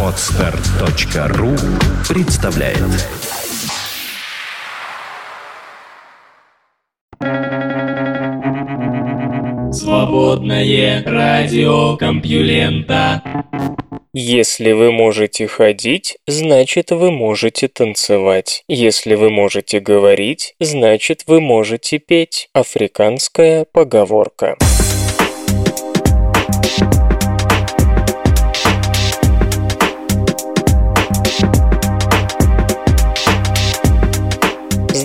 Отстар.ру представляет Свободное радио Компьюлента Если вы можете ходить, значит вы можете танцевать. Если вы можете говорить, значит вы можете петь. Африканская поговорка.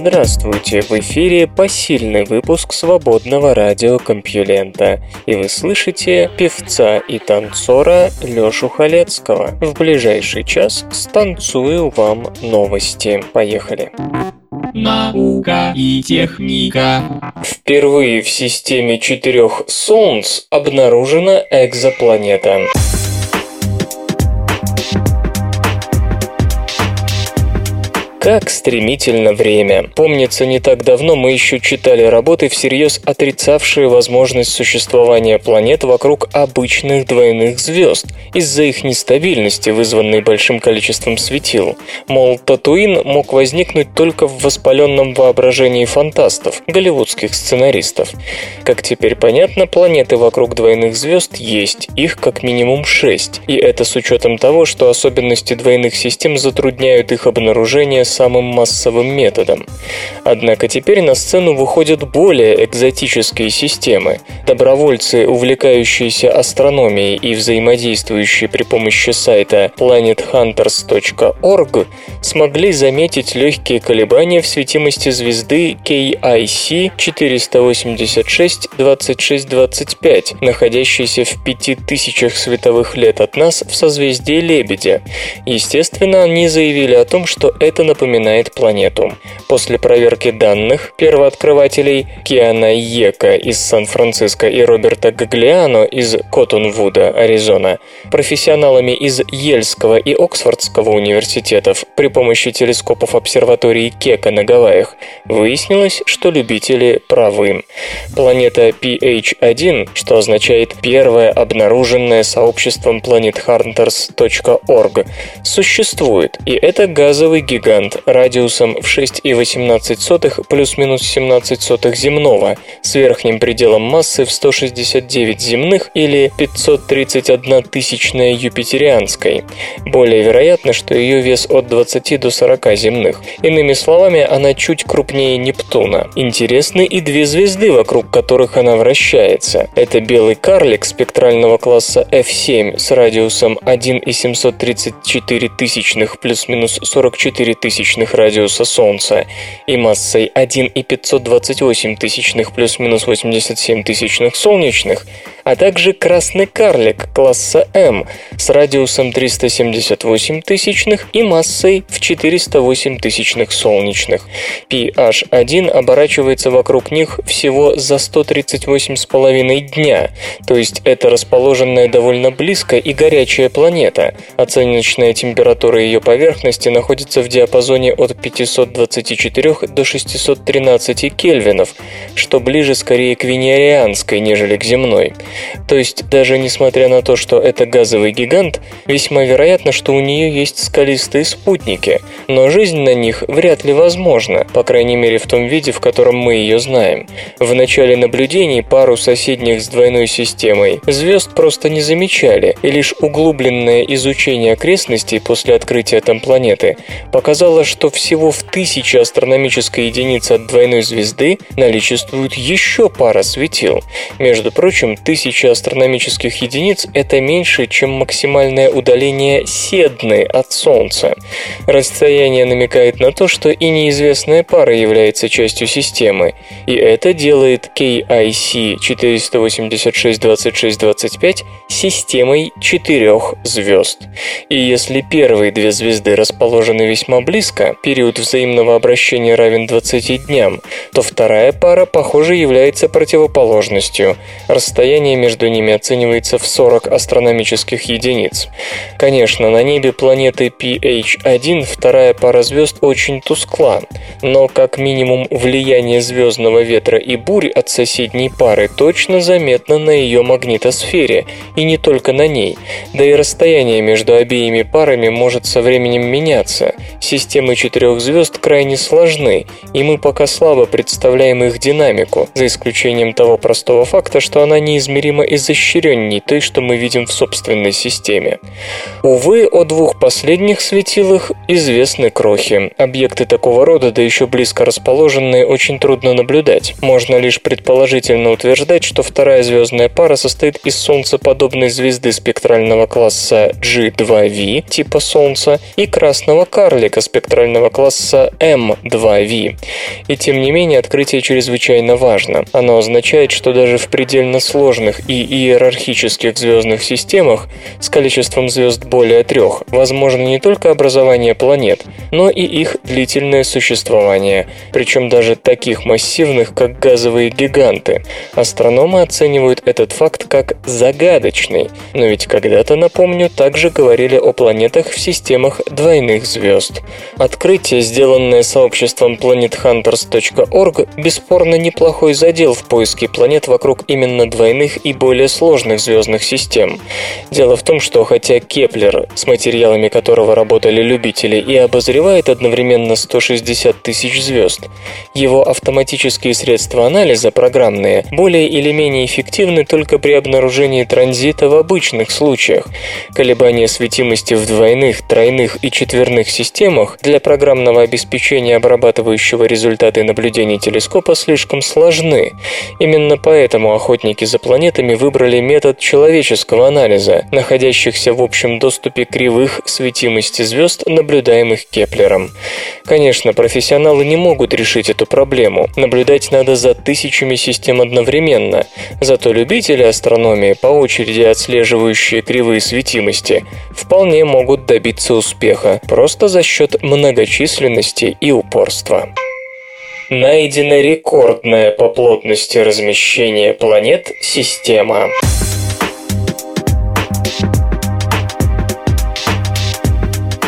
Здравствуйте, в эфире посильный выпуск свободного радиокомпьюлента, и вы слышите певца и танцора Лёшу Халецкого. В ближайший час станцую вам новости. Поехали. Наука и техника. Впервые в системе четырех Солнц обнаружена экзопланета. Как стремительно время. Помнится, не так давно мы еще читали работы, всерьез отрицавшие возможность существования планет вокруг обычных двойных звезд из-за их нестабильности, вызванной большим количеством светил. Мол, Татуин мог возникнуть только в воспаленном воображении фантастов, голливудских сценаристов. Как теперь понятно, планеты вокруг двойных звезд есть, их как минимум шесть, и это с учетом того, что особенности двойных систем затрудняют их обнаружение самым массовым методом. Однако теперь на сцену выходят более экзотические системы. Добровольцы, увлекающиеся астрономией и взаимодействующие при помощи сайта planethunters.org, смогли заметить легкие колебания в светимости звезды KIC 486-2625, находящейся в 5000 световых лет от нас в созвездии Лебедя. Естественно, они заявили о том, что это напоминает планету. После проверки данных первооткрывателей Киана Йека из Сан-Франциско и Роберта Гаглиано из Коттонвуда, Аризона, профессионалами из Ельского и Оксфордского университетов при помощи телескопов обсерватории Кека на Гавайях, выяснилось, что любители правы. Планета PH1, что означает «первое обнаруженное сообществом planethunters.org», существует, и это газовый гигант радиусом в 6,18 плюс-минус 17 сотых земного, с верхним пределом массы в 169 земных или 531 тысячная юпитерианской. Более вероятно, что ее вес от 20 до 40 земных. Иными словами, она чуть крупнее Нептуна. Интересны и две звезды, вокруг которых она вращается. Это белый карлик спектрального класса F7 с радиусом 1,734 тысячных плюс-минус 44 тысячных радиуса Солнца и массой 1,528 тысячных плюс-минус 87 тысячных солнечных, а также красный карлик класса М с радиусом 378 тысячных и массой в 408 тысячных солнечных. PH1 оборачивается вокруг них всего за 138,5 дня, то есть это расположенная довольно близко и горячая планета. Оценочная температура ее поверхности находится в диапазоне от 524 до 613 кельвинов, что ближе скорее к венерианской, нежели к земной. То есть, даже несмотря на то, что это газовый гигант, весьма вероятно, что у нее есть скалистые спутники, но жизнь на них вряд ли возможна, по крайней мере в том виде, в котором мы ее знаем. В начале наблюдений пару соседних с двойной системой звезд просто не замечали, и лишь углубленное изучение окрестностей после открытия там планеты показало, что всего в тысячи астрономической единицы от двойной звезды наличествует еще пара светил. Между прочим, тысяча астрономических единиц – это меньше, чем максимальное удаление Седны от Солнца. Расстояние намекает на то, что и неизвестная пара является частью системы, и это делает KIC 486-2625 системой четырех звезд. И если первые две звезды расположены весьма близко, близко, период взаимного обращения равен 20 дням, то вторая пара, похоже, является противоположностью. Расстояние между ними оценивается в 40 астрономических единиц. Конечно, на небе планеты PH1 вторая пара звезд очень тускла, но как минимум влияние звездного ветра и бурь от соседней пары точно заметно на ее магнитосфере, и не только на ней, да и расстояние между обеими парами может со временем меняться. Системы четырех звезд крайне сложны, и мы пока слабо представляем их динамику, за исключением того простого факта, что она неизмеримо изощренней той, что мы видим в собственной системе. Увы, о двух последних светилах известны крохи. Объекты такого рода, да еще близко расположенные, очень трудно наблюдать. Можно лишь предположительно утверждать, что вторая звездная пара состоит из солнцеподобной звезды спектрального класса G2V типа Солнца и красного карлика спектрального класса M2V. И тем не менее открытие чрезвычайно важно. Оно означает, что даже в предельно сложных и иерархических звездных системах с количеством звезд более трех возможно не только образование планет, но и их длительное существование, причем даже таких массивных, как газовые гиганты. Астрономы оценивают этот факт как загадочный, но ведь когда-то, напомню, также говорили о планетах в системах двойных звезд. Открытие, сделанное сообществом planethunters.org, бесспорно неплохой задел в поиске планет вокруг именно двойных и более сложных звездных систем. Дело в том, что хотя Кеплер, с материалами которого работали любители, и обозревает одновременно 160 тысяч звезд, его автоматические средства анализа, программные, более или менее эффективны только при обнаружении транзита в обычных случаях. Колебания светимости в двойных, тройных и четверных системах для программного обеспечения обрабатывающего результаты наблюдений телескопа слишком сложны. Именно поэтому охотники за планетами выбрали метод человеческого анализа, находящихся в общем доступе кривых светимости звезд, наблюдаемых Кеплером. Конечно, профессионалы не могут решить эту проблему. Наблюдать надо за тысячами систем одновременно. Зато любители астрономии, по очереди отслеживающие кривые светимости, вполне могут добиться успеха, просто за счет многочисленности и упорства. Найдена рекордная по плотности размещения планет система.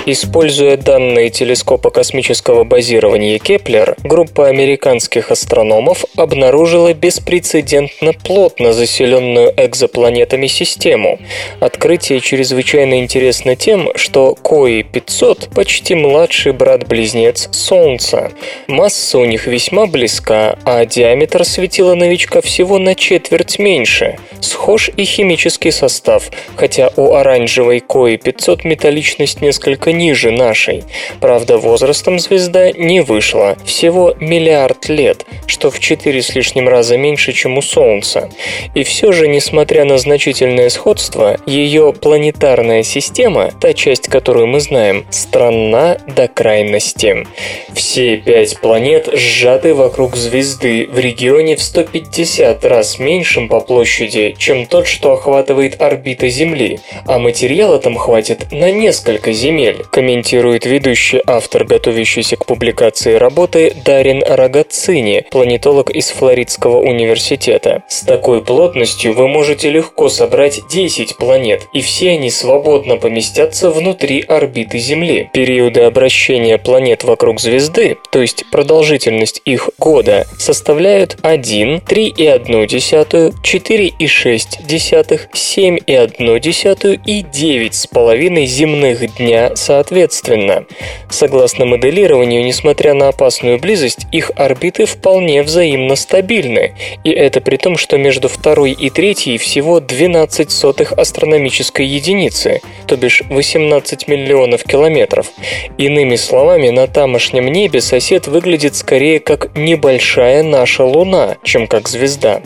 Используя данные телескопа космического базирования Кеплер, группа американских астрономов обнаружила беспрецедентно плотно заселенную экзопланетами систему. Открытие чрезвычайно интересно тем, что Кои-500 почти младший брат-близнец Солнца. Масса у них весьма близка, а диаметр светила новичка всего на четверть меньше. Схож и химический состав, хотя у оранжевой Кои-500 металличность несколько ниже нашей. Правда, возрастом звезда не вышла, всего миллиард лет, что в четыре с лишним раза меньше, чем у Солнца. И все же, несмотря на значительное сходство, ее планетарная система, та часть, которую мы знаем, странна до крайности. Все пять планет сжаты вокруг звезды в регионе в 150 раз меньшем по площади, чем тот, что охватывает орбита Земли, а материала там хватит на несколько земель комментирует ведущий автор, готовящийся к публикации работы Дарин Рогацини, планетолог из Флоридского университета. С такой плотностью вы можете легко собрать 10 планет, и все они свободно поместятся внутри орбиты Земли. Периоды обращения планет вокруг звезды, то есть продолжительность их года, составляют 1, 3,1, 4,6, 7,1 и 9,5 земных дня соответственно. Согласно моделированию, несмотря на опасную близость, их орбиты вполне взаимно стабильны, и это при том, что между второй и третьей всего 12 сотых астрономической единицы, то бишь 18 миллионов километров. Иными словами, на тамошнем небе сосед выглядит скорее как небольшая наша Луна, чем как звезда.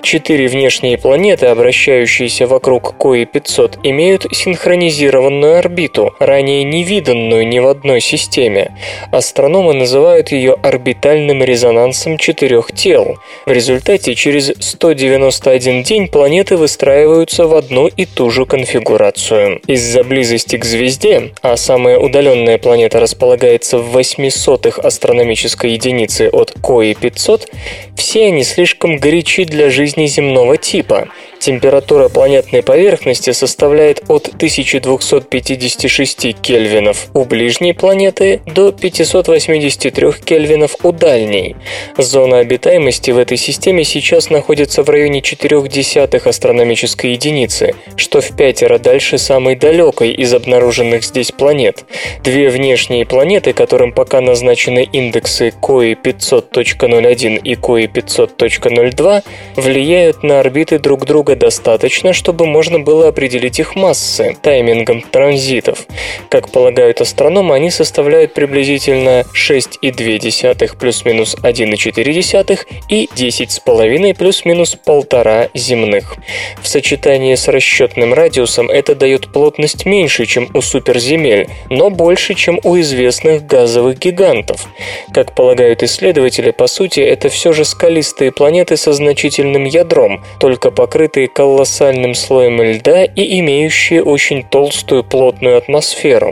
Четыре внешние планеты, обращающиеся вокруг Кои-500, имеют синхронизированную орбиту, ранее ранее невиданную ни в одной системе. Астрономы называют ее орбитальным резонансом четырех тел. В результате через 191 день планеты выстраиваются в одну и ту же конфигурацию. Из-за близости к звезде, а самая удаленная планета располагается в 800 астрономической единицы от Кои 500, все они слишком горячи для жизни земного типа. Температура планетной поверхности составляет от 1256 кельвинов у ближней планеты до 583 кельвинов у дальней. Зона обитаемости в этой системе сейчас находится в районе 0,4 астрономической единицы, что в пятеро дальше самой далекой из обнаруженных здесь планет. Две внешние планеты, которым пока назначены индексы COI 500.01 и COI 500.02, влияют на орбиты друг друга достаточно, чтобы можно было определить их массы таймингом транзитов. Как полагают астрономы, они составляют приблизительно 6,2 плюс-минус 1,4 и 10,5 плюс-минус 1,5 земных. В сочетании с расчетным радиусом это дает плотность меньше, чем у суперземель, но больше, чем у известных газовых гигантов. Как полагают исследователи, по сути, это все же скалистые планеты со значительным ядром, только покрытые колоссальным слоем льда и имеющие очень толстую плотную атмосферу.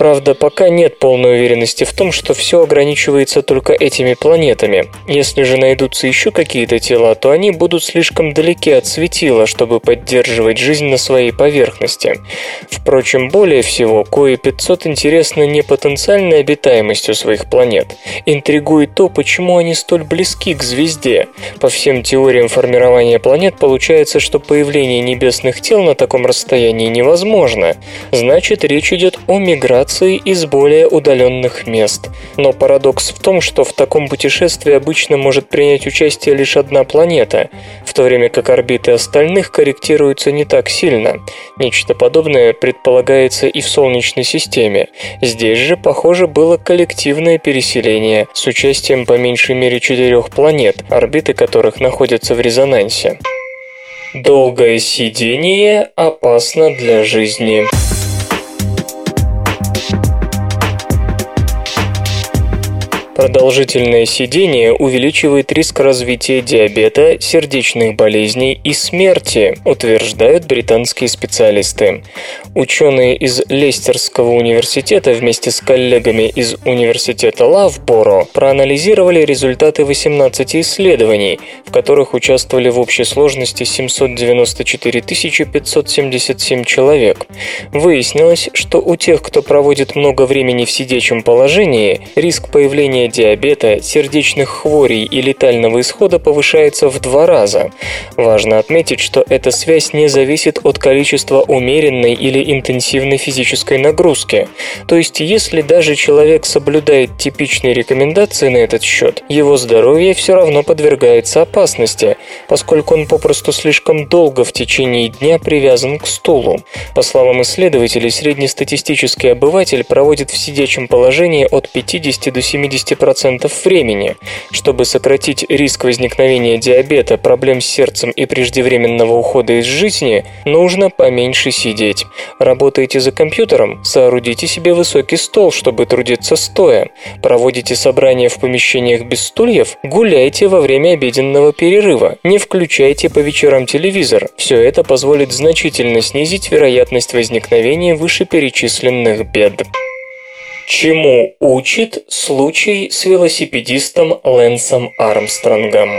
Правда, пока нет полной уверенности в том, что все ограничивается только этими планетами. Если же найдутся еще какие-то тела, то они будут слишком далеки от светила, чтобы поддерживать жизнь на своей поверхности. Впрочем, более всего, Кои-500 интересны не потенциальной обитаемостью своих планет. Интригует то, почему они столь близки к звезде. По всем теориям формирования планет получается, что появление небесных тел на таком расстоянии невозможно. Значит, речь идет о миграции информации из более удаленных мест. Но парадокс в том, что в таком путешествии обычно может принять участие лишь одна планета, в то время как орбиты остальных корректируются не так сильно. Нечто подобное предполагается и в Солнечной системе. Здесь же, похоже, было коллективное переселение с участием по меньшей мере четырех планет, орбиты которых находятся в резонансе. Долгое сидение опасно для жизни. Продолжительное сидение увеличивает риск развития диабета, сердечных болезней и смерти, утверждают британские специалисты. Ученые из Лестерского университета вместе с коллегами из университета Лавборо проанализировали результаты 18 исследований, в которых участвовали в общей сложности 794 577 человек. Выяснилось, что у тех, кто проводит много времени в сидячем положении, риск появления диабета, сердечных хворей и летального исхода повышается в два раза. Важно отметить, что эта связь не зависит от количества умеренной или интенсивной физической нагрузки. То есть, если даже человек соблюдает типичные рекомендации на этот счет, его здоровье все равно подвергается опасности, поскольку он попросту слишком долго в течение дня привязан к стулу. По словам исследователей, среднестатистический обыватель проводит в сидячем положении от 50 до 70 10% времени. Чтобы сократить риск возникновения диабета, проблем с сердцем и преждевременного ухода из жизни, нужно поменьше сидеть. Работаете за компьютером? Соорудите себе высокий стол, чтобы трудиться стоя. Проводите собрания в помещениях без стульев? Гуляйте во время обеденного перерыва. Не включайте по вечерам телевизор. Все это позволит значительно снизить вероятность возникновения вышеперечисленных бед. Чему учит случай с велосипедистом Лэнсом Армстронгом?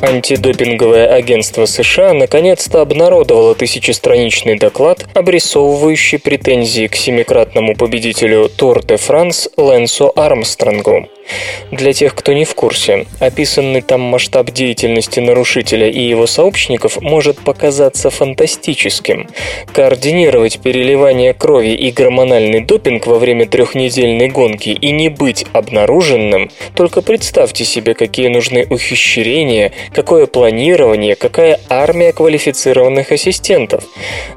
Антидопинговое агентство США наконец-то обнародовало тысячестраничный доклад, обрисовывающий претензии к семикратному победителю Тур де Франс Лэнсу Армстронгу. Для тех, кто не в курсе, описанный там масштаб деятельности нарушителя и его сообщников может показаться фантастическим. Координировать переливание крови и гормональный допинг во время трехнедельной гонки и не быть обнаруженным, только представьте себе, какие нужны ухищрения, какое планирование, какая армия квалифицированных ассистентов.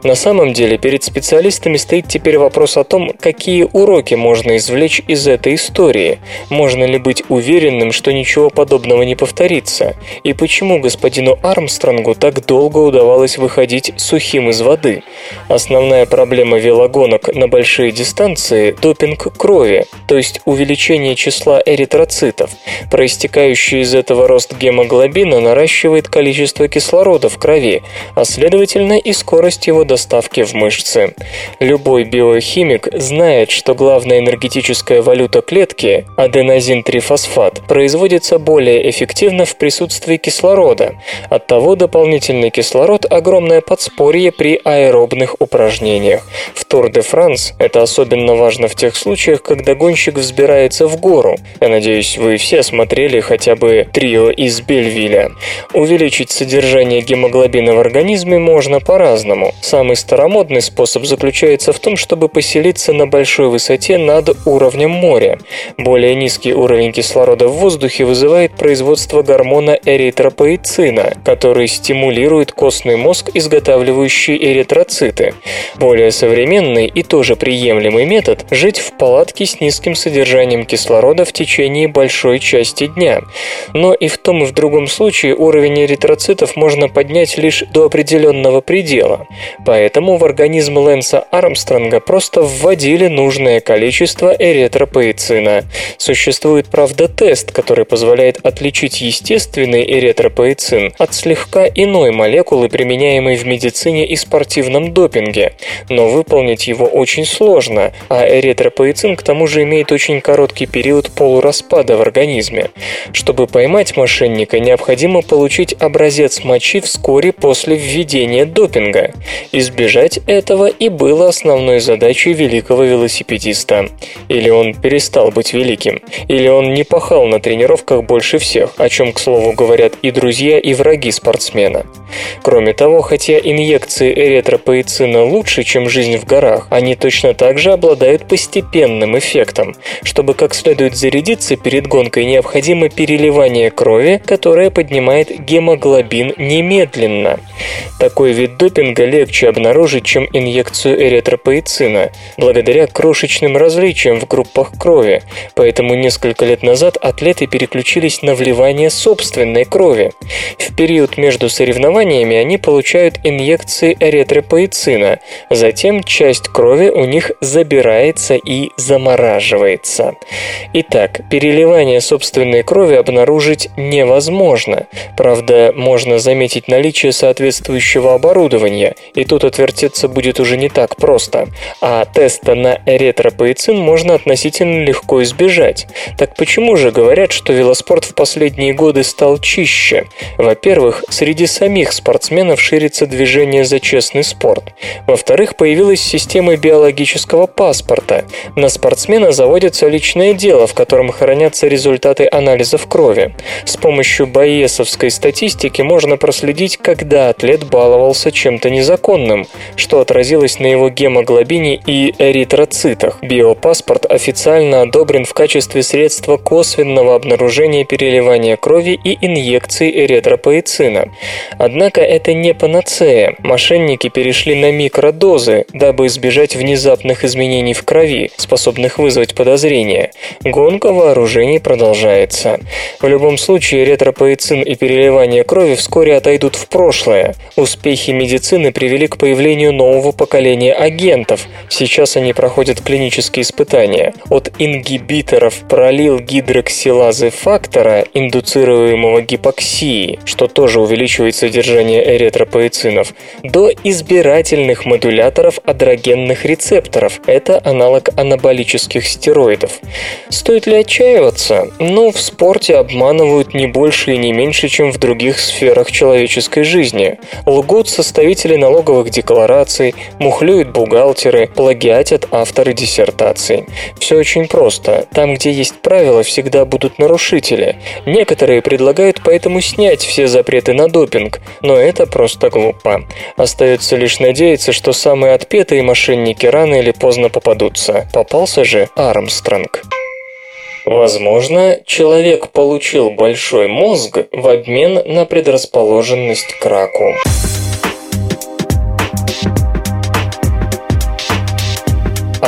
На самом деле перед специалистами стоит теперь вопрос о том, какие уроки можно извлечь из этой истории, можно ли быть уверенным, что ничего подобного не повторится, и почему господину Армстронгу так долго удавалось выходить сухим из воды. Основная проблема велогонок на большие дистанции – допинг крови, то есть увеличение числа эритроцитов. Проистекающий из этого рост гемоглобина наращивает количество кислорода в крови, а следовательно и скорость его доставки в мышцы. Любой биохимик знает, что главная энергетическая валюта клетки – аденозин-трифосфат – производится более эффективно в присутствии кислорода. Оттого дополнительный кислород – огромное подспорье при аэробных упражнениях. В Тур де Франс это особенно важно в тех случаях, когда гонщик взбирается в гору. Я надеюсь, вы все смотрели хотя бы трио из Бельвиля. Увеличить содержание гемоглобина в организме можно по-разному. Самый старомодный способ заключается в том, чтобы поселиться на большой высоте над уровнем моря. Более низкий уровень кислорода в воздухе вызывает производство гормона эритропоэцина, который стимулирует костный мозг, изготавливающий эритроциты. Более современный и тоже приемлемый метод – жить в палатке с низким содержанием кислорода в течение большой части дня. Но и в том и в другом случае уровень эритроцитов можно поднять лишь до определенного предела. Поэтому в организм Лэнса Армстронга просто вводили нужное количество эритропоэцина. Существует, правда, тест, который позволяет отличить естественный эритропоэцин от слегка иной молекулы, применяемой в медицине и спортивном допинге. Но выполнить его очень сложно, а эритропоэцин к тому же имеет очень короткий период полураспада в организме. Чтобы поймать мошенника, необходимо получить образец мочи вскоре после введения допинга. Избежать этого и было основной задачей великого велосипедиста. Или он перестал быть великим, или он не пахал на тренировках больше всех, о чем, к слову, говорят и друзья, и враги спортсмена. Кроме того, хотя инъекции эритропоэцина лучше, чем жизнь в горах, они точно так же обладают постепенным эффектом. Чтобы как следует зарядиться перед гонкой, необходимо переливание крови, которое поднимает гемоглобин немедленно. Такой вид допинга легче обнаружить, чем инъекцию эритропоэцина, благодаря крошечным различиям в группах крови, поэтому несколько лет назад атлеты переключились на вливание собственной крови. В период между соревнованиями они получают инъекции эритропоэцина, затем часть крови у них забирается и замораживается. Итак, переливание собственной крови обнаружить невозможно. Правда, можно заметить наличие соответствующего оборудования, и тут отвертеться будет уже не так просто. А теста на эритропоэцин можно относительно легко избежать. Так почему же говорят, что велоспорт в последние годы стал чище? Во-первых, среди самих спортсменов ширится движение за честный спорт. Во-вторых, появилась система биологического паспорта. На спортсмена заводится личное дело, в котором хранятся результаты анализов крови. С помощью боесовской статистики можно проследить, когда атлет баловался чем-то незаконным, что отразилось на его гемоглобине и эритроцитах. Биопаспорт официально одобрен в качестве средства косвенного обнаружения переливания крови и инъекции эритропоэцина. Однако это не панацея. Мошенники перешли на микродозы, дабы избежать внезапных изменений в крови, способных вызвать подозрения. Гонка вооружений продолжается. В любом случае, ретропоэцин и переливание крови вскоре отойдут в прошлое. Успехи медицины привели к появлению нового поколения агентов. Сейчас они проходят клинические испытания. От ингибиторов пролил гидроксилазы фактора, индуцируемого гипоксией, что тоже увеличивает содержание эритропоэцинов, до избирательных модуляторов адрогенных рецепторов. Это аналог анаболических стероидов. Стоит ли отчаиваться? Ну, в спорте обманывают не больше и не меньше, чем в других сферах человеческой жизни. Лгут составители налоговых деклараций, мухлюют бухгалтеры, плагиатят авторы диссертаций. Все очень просто. Там, где есть правила, всегда будут нарушители. Некоторые предлагают поэтому снять все запреты на допинг, но это просто глупо. Остается лишь надеяться, что самые отпетые мошенники рано или поздно попадутся. Попался же Армстронг. Возможно, человек получил большой мозг в обмен на предрасположенность к раку.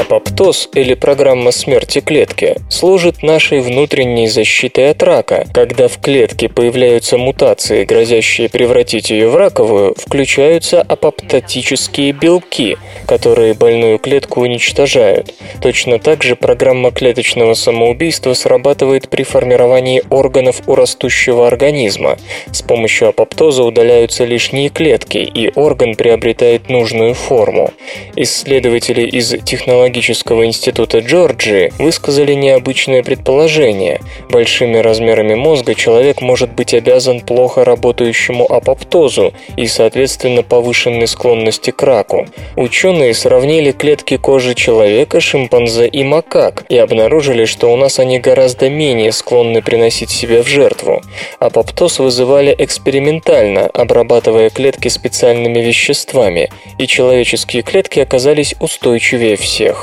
Апоптоз или программа смерти клетки служит нашей внутренней защитой от рака. Когда в клетке появляются мутации, грозящие превратить ее в раковую, включаются апоптотические белки, которые больную клетку уничтожают. Точно так же программа клеточного самоубийства срабатывает при формировании органов у растущего организма. С помощью апоптоза удаляются лишние клетки, и орган приобретает нужную форму. Исследователи из технологии технологического института Джорджии высказали необычное предположение. Большими размерами мозга человек может быть обязан плохо работающему апоптозу и, соответственно, повышенной склонности к раку. Ученые сравнили клетки кожи человека, шимпанзе и макак и обнаружили, что у нас они гораздо менее склонны приносить себя в жертву. Апоптоз вызывали экспериментально, обрабатывая клетки специальными веществами, и человеческие клетки оказались устойчивее всех.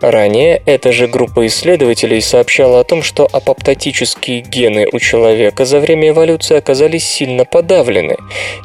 Ранее эта же группа исследователей сообщала о том, что апоптотические гены у человека за время эволюции оказались сильно подавлены.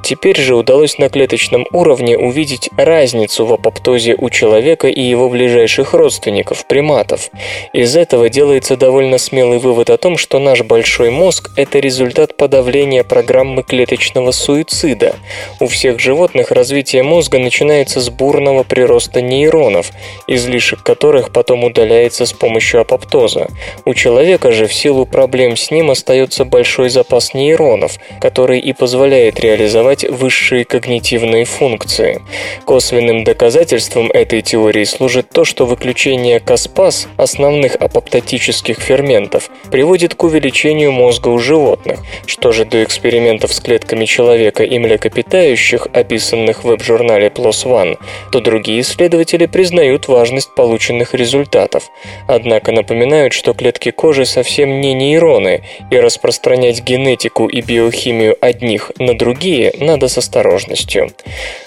Теперь же удалось на клеточном уровне увидеть разницу в апоптозе у человека и его ближайших родственников, приматов. Из этого делается довольно смелый вывод о том, что наш большой мозг – это результат подавления программы клеточного суицида. У всех животных развитие мозга начинается с бурного прироста нейронов, излишне излишек которых потом удаляется с помощью апоптоза. У человека же в силу проблем с ним остается большой запас нейронов, который и позволяет реализовать высшие когнитивные функции. Косвенным доказательством этой теории служит то, что выключение каспас, основных апоптотических ферментов, приводит к увеличению мозга у животных. Что же до экспериментов с клетками человека и млекопитающих, описанных в веб-журнале PLOS ONE, то другие исследователи признают важность полученных результатов, однако напоминают, что клетки кожи совсем не нейроны, и распространять генетику и биохимию одних на другие надо с осторожностью.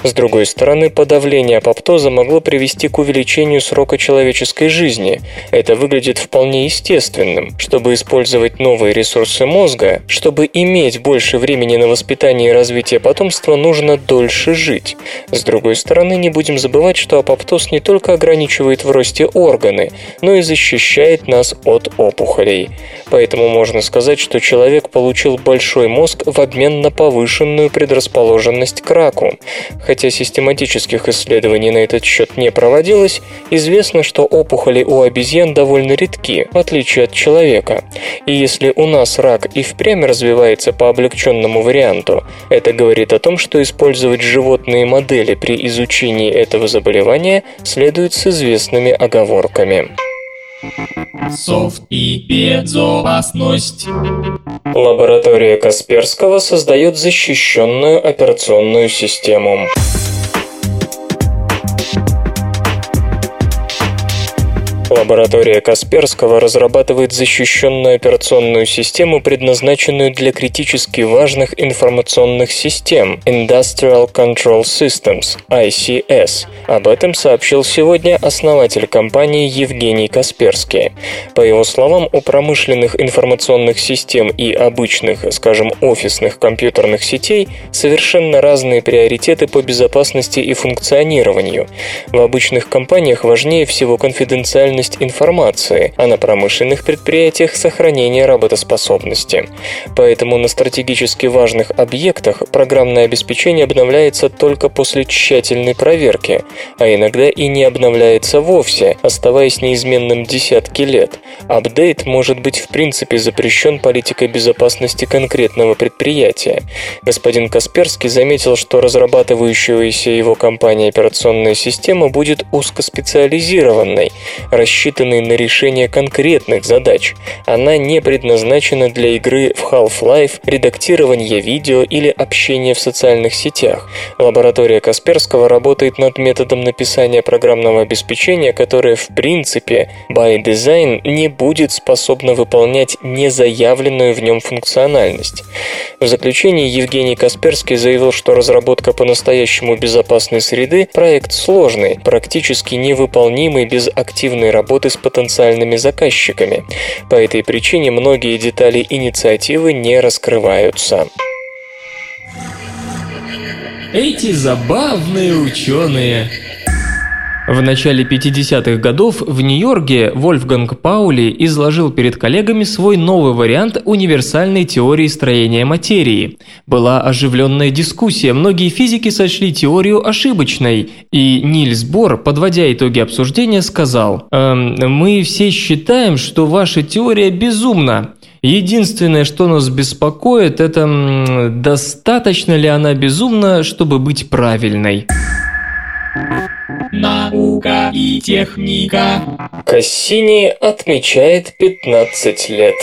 С другой стороны, подавление апоптоза могло привести к увеличению срока человеческой жизни. Это выглядит вполне естественным. Чтобы использовать новые ресурсы мозга, чтобы иметь больше времени на воспитание и развитие потомства, нужно дольше жить. С другой стороны, не будем забывать, что апоптоз не только ограничивает в росте органы, но и защищает нас от опухолей. Поэтому можно сказать, что человек получил большой мозг в обмен на повышенную предрасположенность к раку. Хотя систематических исследований на этот счет не проводилось, известно, что опухоли у обезьян довольно редки, в отличие от человека. И если у нас рак и впрямь развивается по облегченному варианту, это говорит о том, что использовать животные модели при изучении этого заболевания следует с известным известными оговорками. Софт и безопасность. Лаборатория Касперского создает защищенную операционную систему. Лаборатория Касперского разрабатывает защищенную операционную систему, предназначенную для критически важных информационных систем Industrial Control Systems, ICS. Об этом сообщил сегодня основатель компании Евгений Касперский. По его словам, у промышленных информационных систем и обычных, скажем, офисных компьютерных сетей совершенно разные приоритеты по безопасности и функционированию. В обычных компаниях важнее всего конфиденциальность доступность информации, а на промышленных предприятиях сохранение работоспособности. Поэтому на стратегически важных объектах программное обеспечение обновляется только после тщательной проверки, а иногда и не обновляется вовсе, оставаясь неизменным десятки лет. Апдейт может быть в принципе запрещен политикой безопасности конкретного предприятия. Господин Касперский заметил, что разрабатывающаяся его компания операционная система будет узкоспециализированной, рассчитанной на решение конкретных задач. Она не предназначена для игры в Half-Life, редактирования видео или общения в социальных сетях. Лаборатория Касперского работает над методом написания программного обеспечения, которое в принципе by design не будет способно выполнять незаявленную в нем функциональность. В заключении Евгений Касперский заявил, что разработка по-настоящему безопасной среды – проект сложный, практически невыполнимый без активной работы с потенциальными заказчиками. По этой причине многие детали инициативы не раскрываются. Эти забавные ученые. В начале 50-х годов в Нью-Йорке Вольфганг Паули изложил перед коллегами свой новый вариант универсальной теории строения материи. Была оживленная дискуссия, многие физики сочли теорию ошибочной, и Нильс Бор, подводя итоги обсуждения, сказал «Эм, «Мы все считаем, что ваша теория безумна. Единственное, что нас беспокоит, это достаточно ли она безумна, чтобы быть правильной». Наука и техника. Кассини отмечает 15 лет.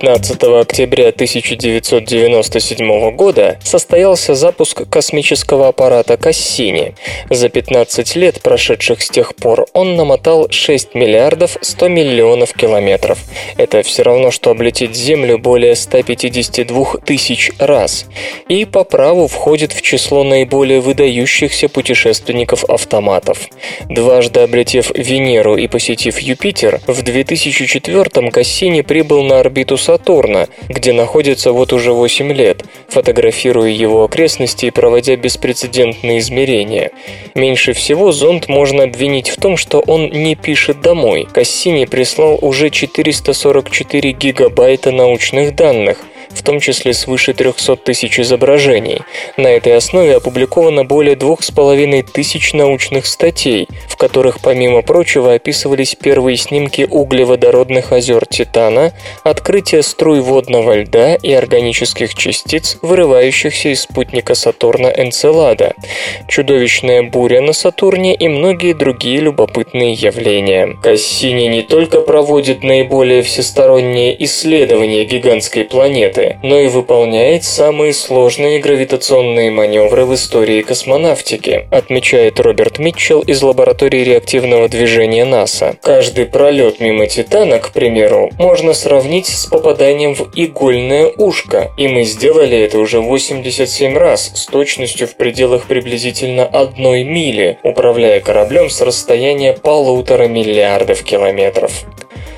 15 октября 1997 года состоялся запуск космического аппарата Кассини. За 15 лет, прошедших с тех пор, он намотал 6 миллиардов 100 миллионов километров. Это все равно, что облететь Землю более 152 тысяч раз. И по праву входит в число наиболее выдающихся путешественников-автоматов. Дважды облетев Венеру и посетив Юпитер, в 2004 Кассини прибыл на орбиту Сатурна, где находится вот уже 8 лет, фотографируя его окрестности и проводя беспрецедентные измерения. Меньше всего зонд можно обвинить в том, что он не пишет домой. Кассини прислал уже 444 гигабайта научных данных, в том числе свыше 300 тысяч изображений. На этой основе опубликовано более двух с половиной тысяч научных статей, в которых, помимо прочего, описывались первые снимки углеводородных озер Титана, открытие струй водного льда и органических частиц, вырывающихся из спутника Сатурна Энцелада, чудовищная буря на Сатурне и многие другие любопытные явления. Кассини не только проводит наиболее всесторонние исследования гигантской планеты, планеты, но и выполняет самые сложные гравитационные маневры в истории космонавтики, отмечает Роберт Митчелл из лаборатории реактивного движения НАСА. Каждый пролет мимо Титана, к примеру, можно сравнить с попаданием в игольное ушко, и мы сделали это уже 87 раз с точностью в пределах приблизительно одной мили, управляя кораблем с расстояния полутора миллиардов километров.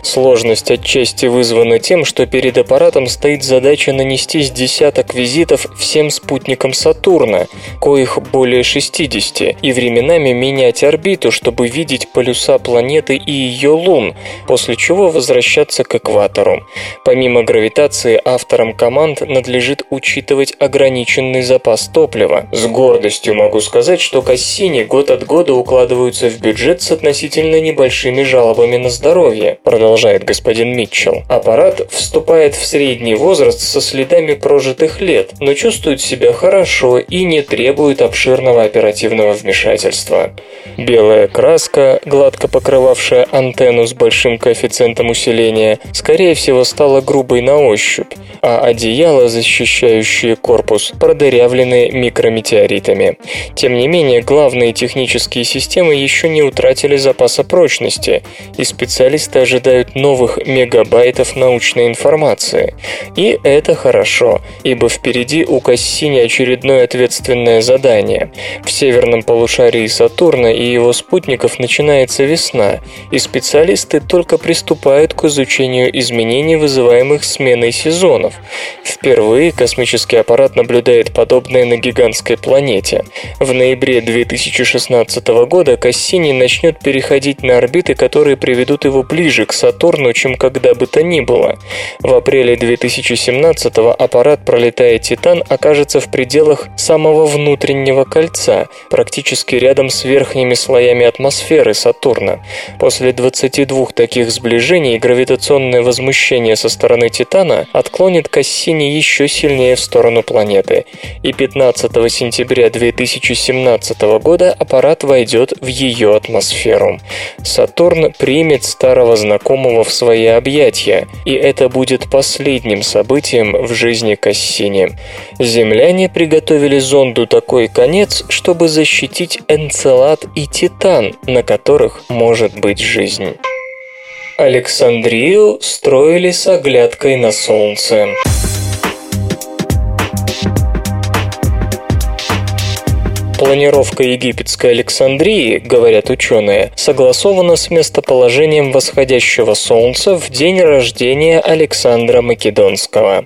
Сложность отчасти вызвана тем, что перед аппаратом стоит задача нанести с десяток визитов всем спутникам Сатурна, коих более 60, и временами менять орбиту, чтобы видеть полюса планеты и ее лун, после чего возвращаться к экватору. Помимо гравитации, авторам команд надлежит учитывать ограниченный запас топлива. С гордостью могу сказать, что Кассини год от года укладываются в бюджет с относительно небольшими жалобами на здоровье, продолжает господин Митчелл. Аппарат вступает в средний возраст со следами прожитых лет, но чувствует себя хорошо и не требует обширного оперативного вмешательства. Белая краска, гладко покрывавшая антенну с большим коэффициентом усиления, скорее всего стала грубой на ощупь, а одеяло, защищающее корпус, продырявлены микрометеоритами. Тем не менее, главные технические системы еще не утратили запаса прочности, и специалисты ожидают новых мегабайтов научной информации. И это хорошо, ибо впереди у Кассини очередное ответственное задание. В северном полушарии Сатурна и его спутников начинается весна, и специалисты только приступают к изучению изменений, вызываемых сменой сезонов. Впервые космический аппарат наблюдает подобное на гигантской планете. В ноябре 2016 года Кассини начнет переходить на орбиты, которые приведут его ближе к Сатурну, чем когда бы то ни было. В апреле 2017 аппарат, пролетая Титан, окажется в пределах самого внутреннего кольца, практически рядом с верхними слоями атмосферы Сатурна. После 22 таких сближений гравитационное возмущение со стороны Титана отклонит Кассини еще сильнее в сторону планеты, и 15 сентября 2017 года аппарат войдет в ее атмосферу. Сатурн примет старого знакомого насекомого в свои объятия, и это будет последним событием в жизни Кассини. Земляне приготовили зонду такой конец, чтобы защитить Энцелад и Титан, на которых может быть жизнь. Александрию строили с оглядкой на солнце. Планировка египетской Александрии, говорят ученые, согласована с местоположением восходящего солнца в день рождения Александра Македонского.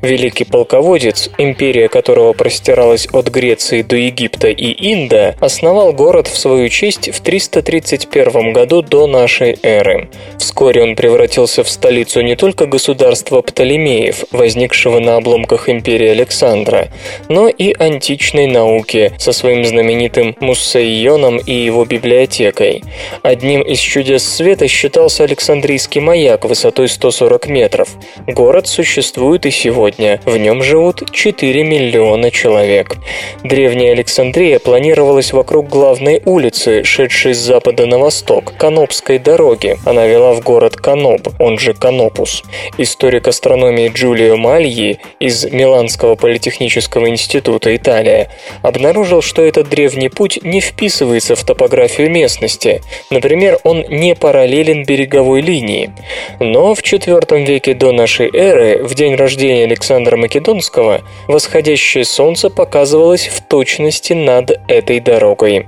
Великий полководец, империя которого простиралась от Греции до Египта и Инда, основал город в свою честь в 331 году до нашей эры. Вскоре он превратился в столицу не только государства Птолемеев, возникшего на обломках империи Александра, но и античной науки со своим своим знаменитым Муссейоном и его библиотекой. Одним из чудес света считался Александрийский маяк высотой 140 метров. Город существует и сегодня, в нем живут 4 миллиона человек. Древняя Александрия планировалась вокруг главной улицы, шедшей с запада на восток, Канопской дороги. Она вела в город Каноп, он же Канопус. Историк астрономии Джулио Мальи из Миланского политехнического института Италия обнаружил, что что этот древний путь не вписывается в топографию местности. Например, он не параллелен береговой линии. Но в IV веке до нашей эры, в день рождения Александра Македонского, восходящее солнце показывалось в точности над этой дорогой.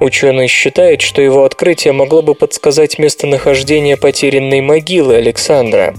Ученый считает, что его открытие могло бы подсказать местонахождение потерянной могилы Александра.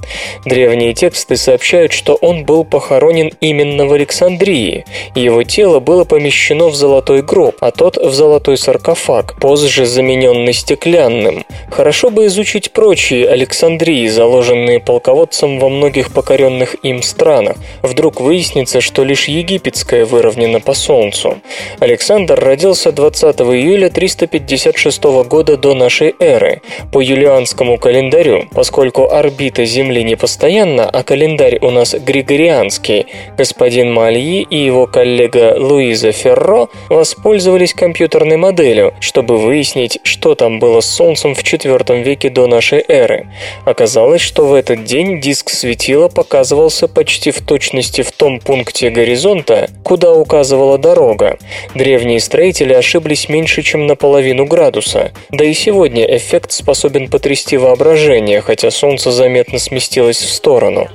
Древние тексты сообщают, что он был похоронен именно в Александрии. Его тело было помещено в золотой гроб, а тот в золотой саркофаг, позже замененный стеклянным. Хорошо бы изучить прочие Александрии, заложенные полководцем во многих покоренных им странах. Вдруг выяснится, что лишь египетская выровнена по Солнцу. Александр родился 20 июня июля 356 года до нашей эры по юлианскому календарю, поскольку орбита Земли не постоянна, а календарь у нас григорианский. Господин Мальи и его коллега Луиза Ферро воспользовались компьютерной моделью, чтобы выяснить, что там было с Солнцем в IV веке до нашей эры. Оказалось, что в этот день диск светила показывался почти в точности в том пункте горизонта, куда указывала дорога. Древние строители ошиблись меньше чем на половину градуса. Да и сегодня эффект способен потрясти воображение, хотя Солнце заметно сместилось в сторону.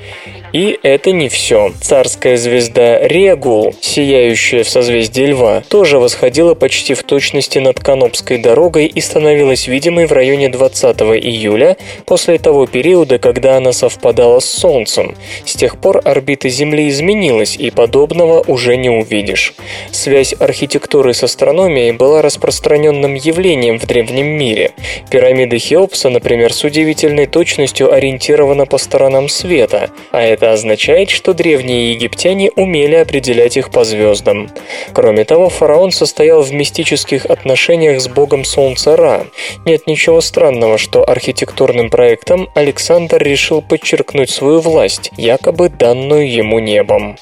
И это не все. Царская звезда Регул, сияющая в созвездии Льва, тоже восходила почти в точности над Канопской дорогой и становилась видимой в районе 20 июля, после того периода, когда она совпадала с Солнцем. С тех пор орбита Земли изменилась, и подобного уже не увидишь. Связь архитектуры с астрономией была распространенным явлением в древнем мире. Пирамида Хеопса, например, с удивительной точностью ориентирована по сторонам света, а это это означает, что древние египтяне умели определять их по звездам. Кроме того, фараон состоял в мистических отношениях с богом солнца Ра. Нет ничего странного, что архитектурным проектом Александр решил подчеркнуть свою власть, якобы данную ему небом.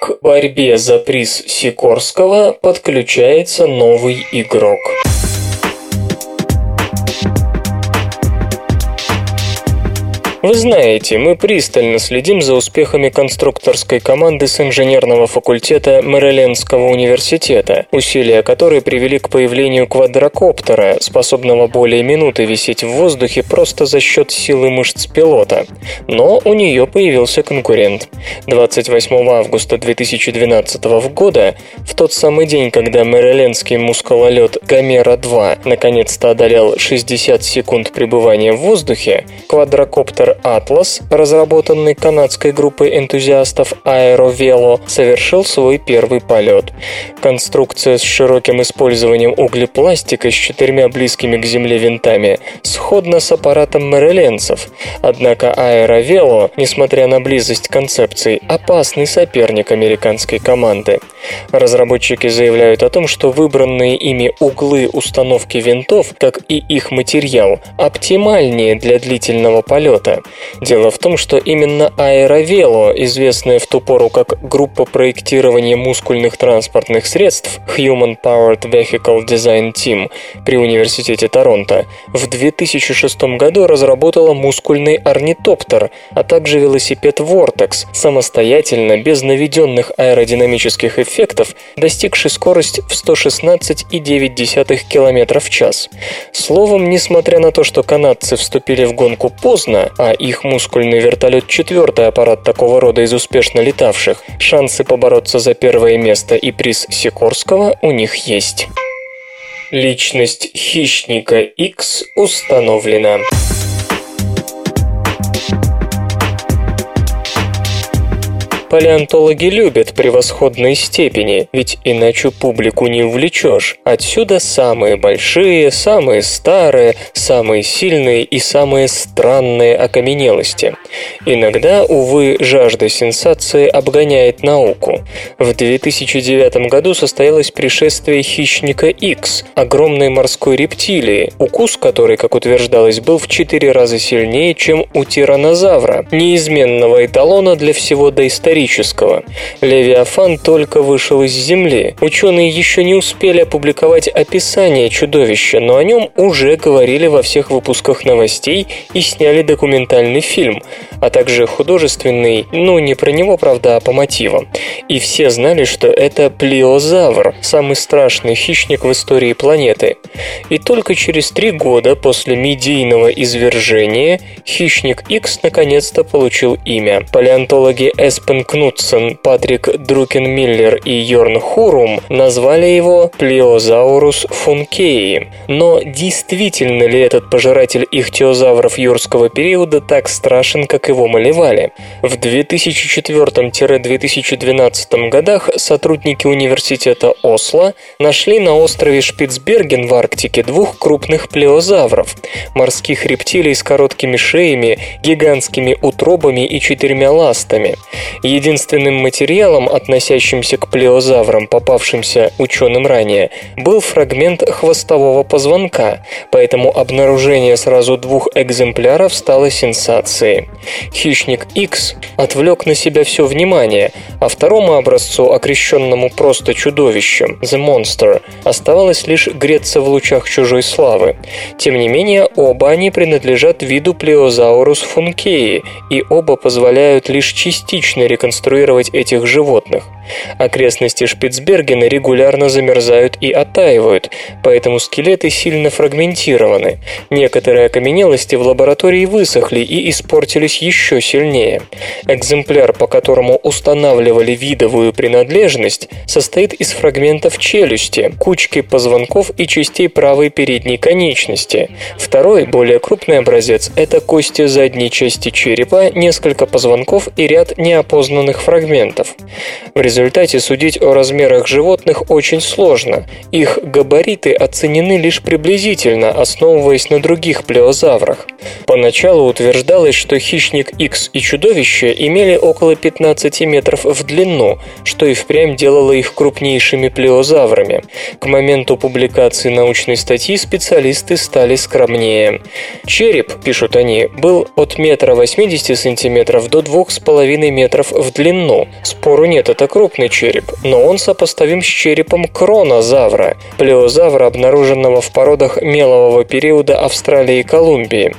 К борьбе за приз Сикорского подключается новый игрок. Вы знаете, мы пристально следим за успехами конструкторской команды с инженерного факультета Мэрилендского университета, усилия которой привели к появлению квадрокоптера, способного более минуты висеть в воздухе просто за счет силы мышц пилота. Но у нее появился конкурент. 28 августа 2012 года, в тот самый день, когда мэрилендский мускулолет Гомера-2 наконец-то одолел 60 секунд пребывания в воздухе, квадрокоптер «Атлас», разработанный канадской группой энтузиастов Аэровело, совершил свой первый полет. Конструкция с широким использованием углепластика с четырьмя близкими к Земле винтами сходна с аппаратом мэриленцев. Однако Аэровело, несмотря на близость концепций, опасный соперник американской команды. Разработчики заявляют о том, что выбранные ими углы установки винтов, как и их материал, оптимальнее для длительного полета. Дело в том, что именно Аэровело, известная в ту пору как группа проектирования мускульных транспортных средств Human Powered Vehicle Design Team при Университете Торонто, в 2006 году разработала мускульный орнитоптер, а также велосипед Vortex, самостоятельно, без наведенных аэродинамических эффектов, достигший скорость в 116,9 км в час. Словом, несмотря на то, что канадцы вступили в гонку поздно, а их мускульный вертолет четвертый аппарат такого рода из успешно летавших, шансы побороться за первое место и приз Сикорского у них есть. Личность хищника X установлена. Палеонтологи любят превосходной степени, ведь иначе публику не увлечешь. Отсюда самые большие, самые старые, самые сильные и самые странные окаменелости. Иногда, увы, жажда сенсации обгоняет науку. В 2009 году состоялось пришествие хищника X, огромной морской рептилии, укус которой, как утверждалось, был в 4 раза сильнее, чем у тиранозавра, неизменного эталона для всего доистории исторического. Левиафан только вышел из земли. Ученые еще не успели опубликовать описание чудовища, но о нем уже говорили во всех выпусках новостей и сняли документальный фильм, а также художественный, ну не про него, правда, а по мотивам. И все знали, что это плиозавр, самый страшный хищник в истории планеты. И только через три года после медийного извержения хищник X наконец-то получил имя. Палеонтологи Эспен Кнутсен, Патрик Друкенмиллер и Йорн Хурум назвали его Плеозаурус функеи. Но действительно ли этот пожиратель ихтиозавров юрского периода так страшен, как его малевали? В 2004-2012 годах сотрудники университета Осло нашли на острове Шпицберген в Арктике двух крупных плеозавров – морских рептилий с короткими шеями, гигантскими утробами и четырьмя ластами. Единственным материалом, относящимся к плеозаврам, попавшимся ученым ранее, был фрагмент хвостового позвонка, поэтому обнаружение сразу двух экземпляров стало сенсацией. Хищник X отвлек на себя все внимание, а второму образцу, окрещенному просто чудовищем, The Monster, оставалось лишь греться в лучах чужой славы. Тем не менее, оба они принадлежат виду Плеозаурус функеи, и оба позволяют лишь частично реконструировать реконструировать этих животных. Окрестности Шпицбергена регулярно замерзают и оттаивают, поэтому скелеты сильно фрагментированы. Некоторые окаменелости в лаборатории высохли и испортились еще сильнее. Экземпляр, по которому устанавливали видовую принадлежность, состоит из фрагментов челюсти, кучки позвонков и частей правой передней конечности. Второй, более крупный образец – это кости задней части черепа, несколько позвонков и ряд неопознанных фрагментов. В результате судить о размерах животных очень сложно. Их габариты оценены лишь приблизительно, основываясь на других плеозаврах. Поначалу утверждалось, что хищник X и чудовище имели около 15 метров в длину, что и впрямь делало их крупнейшими плеозаврами. К моменту публикации научной статьи специалисты стали скромнее. Череп, пишут они, был от метра 80 сантиметров до 2,5 метров в длину. Спору нет, это крупный череп, но он сопоставим с черепом кронозавра, плеозавра, обнаруженного в породах мелового периода Австралии и Колумбии.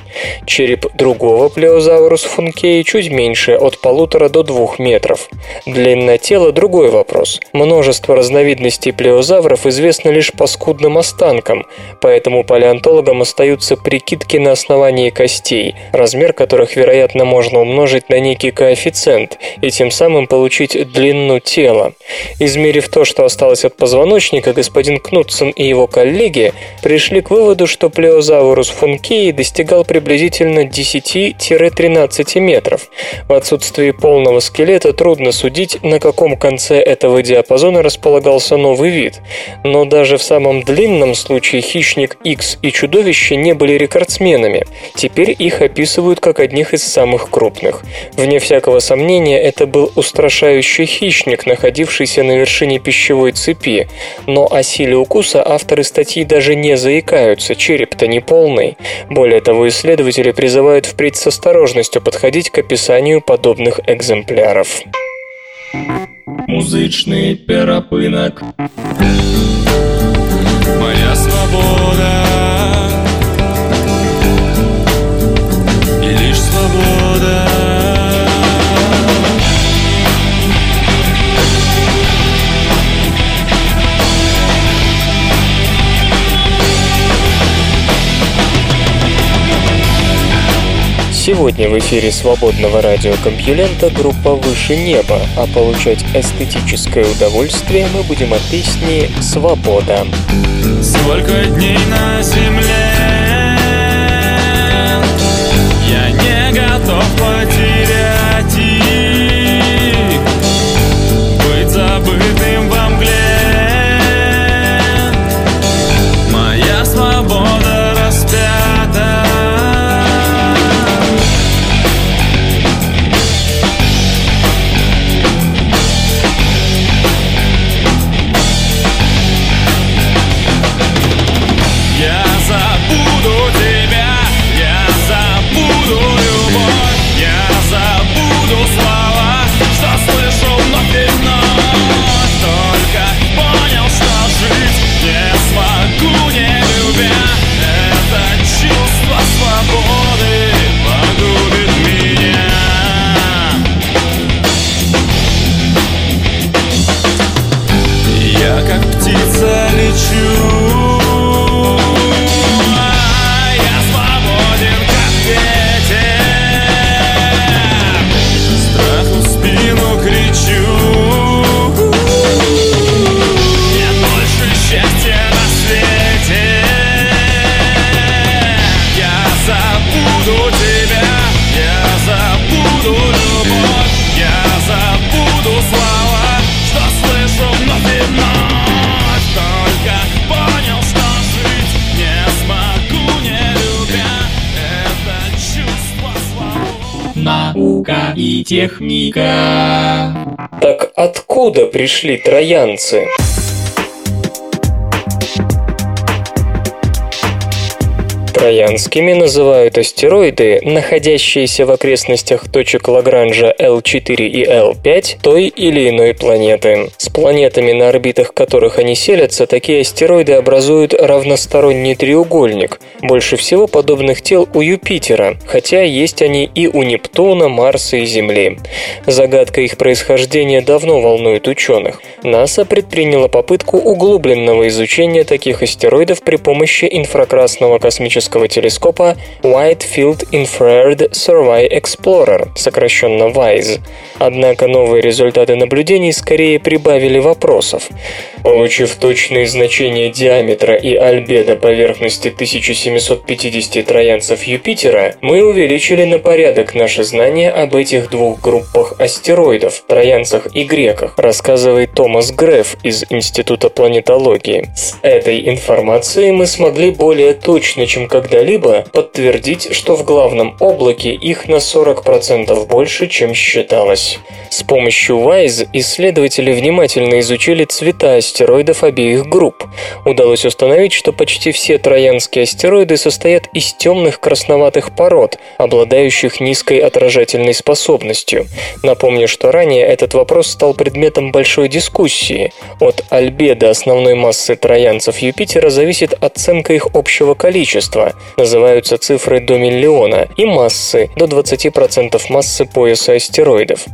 Череп другого плеозаврус функеи чуть меньше, от полутора до двух метров. Длина тела – другой вопрос. Множество разновидностей плеозавров известно лишь по скудным останкам, поэтому палеонтологам остаются прикидки на основании костей, размер которых, вероятно, можно умножить на некий коэффициент и тем самым получить длину тела. Измерив то, что осталось от позвоночника, господин Кнутсон и его коллеги пришли к выводу, что плеозаврус функеи достигал приблизительно 10-13 метров. В отсутствии полного скелета трудно судить, на каком конце этого диапазона располагался новый вид. Но даже в самом длинном случае хищник X и чудовище не были рекордсменами. Теперь их описывают как одних из самых крупных. Вне всякого сомнения, это это был устрашающий хищник, находившийся на вершине пищевой цепи, но о силе укуса авторы статьи даже не заикаются, череп-то не полный. Более того, исследователи призывают впредь с осторожностью подходить к описанию подобных экземпляров. Музычный перапынок. Моя свобода Сегодня в эфире свободного радиокомпьюлента группа «Выше неба», а получать эстетическое удовольствие мы будем от песни «Свобода». Сколько дней на земле Я не готов потерять Наука и техника. Так откуда пришли троянцы? Троянскими называют астероиды, находящиеся в окрестностях точек Лагранжа L4 и L5 той или иной планеты. С планетами, на орбитах которых они селятся, такие астероиды образуют равносторонний треугольник. Больше всего подобных тел у Юпитера, хотя есть они и у Нептуна, Марса и Земли. Загадка их происхождения давно волнует ученых. НАСА предприняла попытку углубленного изучения таких астероидов при помощи инфракрасного космического телескопа Wide Field Infrared Survey Explorer, сокращенно WISE. Однако новые результаты наблюдений скорее прибавили вопросов. Получив точные значения диаметра и альбедо поверхности 1750 троянцев Юпитера, мы увеличили на порядок наше знание об этих двух группах астероидов, троянцах и греках, рассказывает Томас Греф из Института планетологии. С этой информацией мы смогли более точно, чем когда-либо, подтвердить, что в главном облаке их на 40% больше, чем считалось. С помощью WISE исследователи внимательно изучили цвета астероидов обеих групп. Удалось установить, что почти все троянские астероиды состоят из темных красноватых пород, обладающих низкой отражательной способностью. Напомню, что ранее этот вопрос стал предметом большой дискуссии. От альбедо основной массы троянцев Юпитера зависит оценка их общего количества, называются цифры до миллиона, и массы до 20% массы пояса астероидов.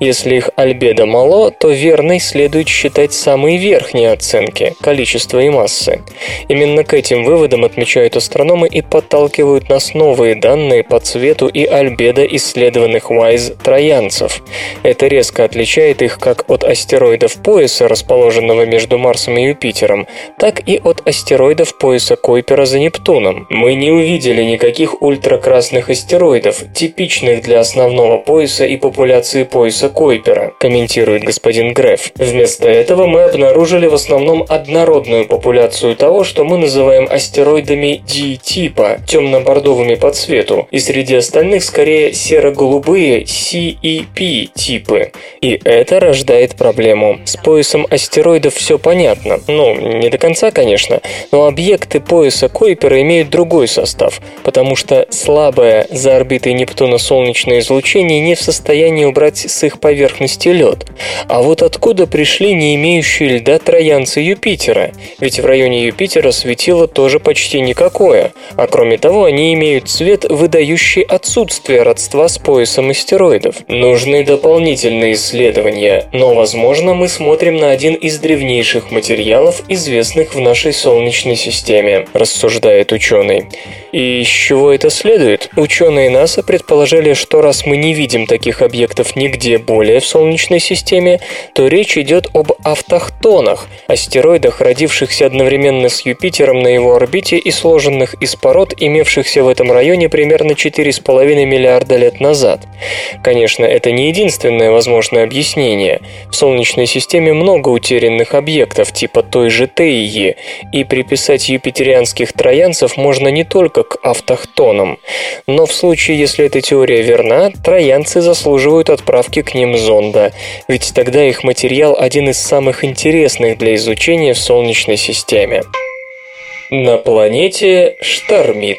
Если их альбедо мало, то верной следует считать самые верхние оценки – количество и массы. Именно к этим выводам отмечают астрономы и подталкивают нас новые данные по цвету и альбедо исследованных WISE троянцев. Это резко отличает их как от астероидов пояса, расположенного между Марсом и Юпитером, так и от астероидов пояса Койпера за Нептуном, Мы не увидели никаких ультракрасных астероидов, типичных для основного пояса и популяции пояса Койпера, комментирует господин Греф. Вместо этого мы обнаружили в основном однородную популяцию того, что мы называем астероидами D-типа, темно-бордовыми по цвету, и среди остальных скорее серо-голубые CEP типы. И это рождает проблему. С поясом астероидов все понятно. Ну, не до конца, конечно, но объекты пояса Койпера имеют другой состав, потому что слабое за орбитой Нептуна солнечное излучение не в состоянии убрать с их поверхности лед. А вот откуда пришли не имеющие льда троянцы Юпитера? Ведь в районе Юпитера светило тоже почти никакое, а кроме того они имеют цвет, выдающий отсутствие родства с поясом астероидов. Нужны дополнительные исследования, но возможно мы смотрим на один из древнейших материалов, известных в нашей Солнечной системе, рассуждает ученый ученый. И из чего это следует? Ученые НАСА предположили, что раз мы не видим таких объектов нигде более в Солнечной системе, то речь идет об автохтонах, астероидах, родившихся одновременно с Юпитером на его орбите и сложенных из пород, имевшихся в этом районе примерно 4,5 миллиарда лет назад. Конечно, это не единственное возможное объяснение. В Солнечной системе много утерянных объектов, типа той же Теии, и приписать юпитерианских троянцев можно можно не только к автохтонам. Но в случае, если эта теория верна, троянцы заслуживают отправки к ним зонда, ведь тогда их материал один из самых интересных для изучения в Солнечной системе. На планете штормит.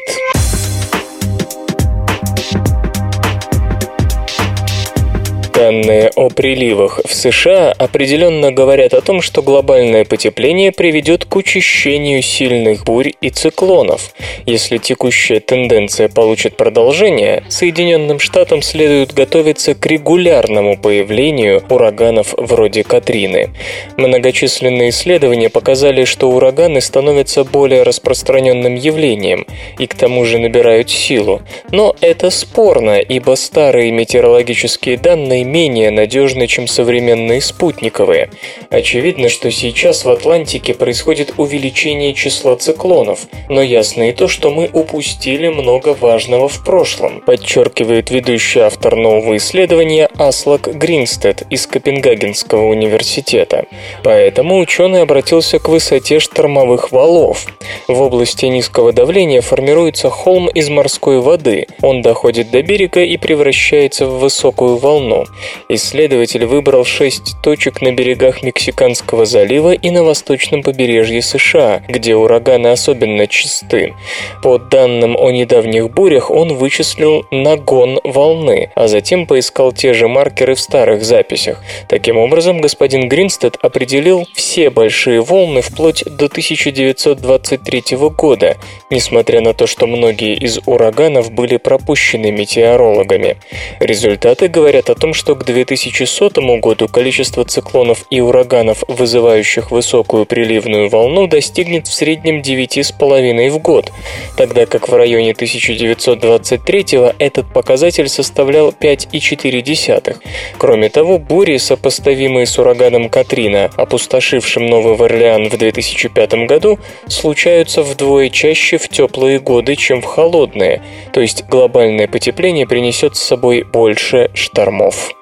Данные о приливах в США определенно говорят о том, что глобальное потепление приведет к учащению сильных бурь и циклонов. Если текущая тенденция получит продолжение, Соединенным Штатам следует готовиться к регулярному появлению ураганов вроде Катрины. Многочисленные исследования показали, что ураганы становятся более распространенным явлением и к тому же набирают силу. Но это спорно, ибо старые метеорологические данные менее надежны, чем современные спутниковые. Очевидно, что сейчас в Атлантике происходит увеличение числа циклонов, но ясно и то, что мы упустили много важного в прошлом, подчеркивает ведущий автор нового исследования Аслак Гринстед из Копенгагенского университета. Поэтому ученый обратился к высоте штормовых валов. В области низкого давления формируется холм из морской воды. Он доходит до берега и превращается в высокую волну. Исследователь выбрал шесть точек на берегах Мексиканского залива и на восточном побережье США, где ураганы особенно чисты. По данным о недавних бурях он вычислил нагон волны, а затем поискал те же маркеры в старых записях. Таким образом, господин Гринстед определил все большие волны вплоть до 1923 года, несмотря на то, что многие из ураганов были пропущены метеорологами. Результаты говорят о том, что к 2100 году количество циклонов и ураганов, вызывающих высокую приливную волну, достигнет в среднем 9,5 в год, тогда как в районе 1923 этот показатель составлял 5,4. Кроме того, бури, сопоставимые с ураганом Катрина, опустошившим Новый Орлеан в 2005 году, случаются вдвое чаще в теплые годы, чем в холодные, то есть глобальное потепление принесет с собой больше штормов.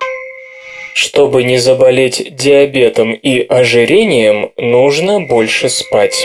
Чтобы не заболеть диабетом и ожирением, нужно больше спать.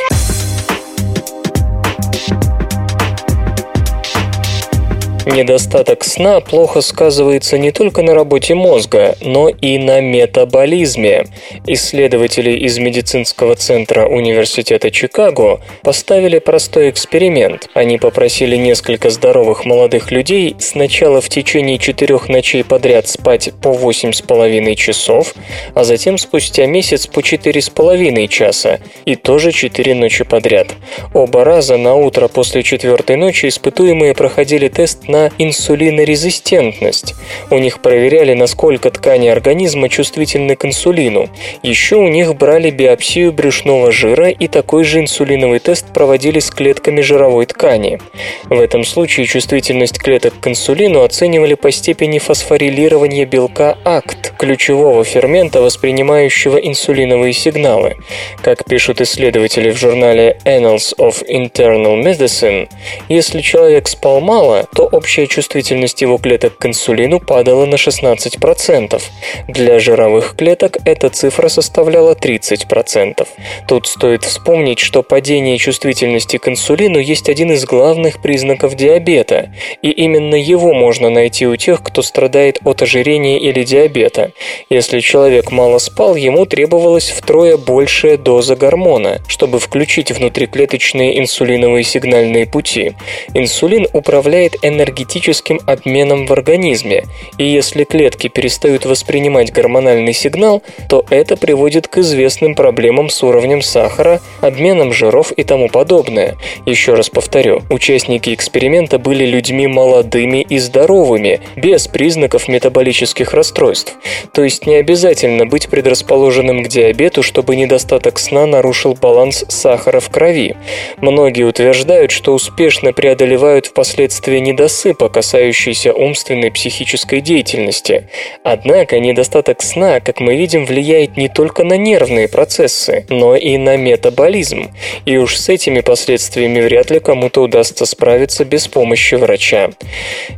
Недостаток сна плохо сказывается не только на работе мозга, но и на метаболизме. Исследователи из медицинского центра Университета Чикаго поставили простой эксперимент. Они попросили несколько здоровых молодых людей сначала в течение четырех ночей подряд спать по 8,5 часов, а затем спустя месяц по 4,5 часа, и тоже 4 ночи подряд. Оба раза на утро после четвертой ночи испытуемые проходили тест на на инсулинорезистентность. У них проверяли, насколько ткани организма чувствительны к инсулину. Еще у них брали биопсию брюшного жира и такой же инсулиновый тест проводили с клетками жировой ткани. В этом случае чувствительность клеток к инсулину оценивали по степени фосфорилирования белка АКТ. ключевого фермента, воспринимающего инсулиновые сигналы. Как пишут исследователи в журнале Annals of Internal Medicine, если человек спал мало, то общая чувствительность его клеток к инсулину падала на 16%. Для жировых клеток эта цифра составляла 30%. Тут стоит вспомнить, что падение чувствительности к инсулину есть один из главных признаков диабета, и именно его можно найти у тех, кто страдает от ожирения или диабета. Если человек мало спал, ему требовалась втрое большая доза гормона, чтобы включить внутриклеточные инсулиновые сигнальные пути. Инсулин управляет энергетическим обменом в организме, и если клетки перестают воспринимать гормональный сигнал, то это приводит к известным проблемам с уровнем сахара, обменом жиров и тому подобное. Еще раз повторю, участники эксперимента были людьми молодыми и здоровыми, без признаков метаболических расстройств. То есть не обязательно быть предрасположенным к диабету, чтобы недостаток сна нарушил баланс сахара в крови. Многие утверждают, что успешно преодолевают впоследствии недосыпа, касающийся умственной психической деятельности. Однако недостаток сна, как мы видим, влияет не только на нервные процессы, но и на метаболизм. И уж с этими последствиями вряд ли кому-то удастся справиться без помощи врача.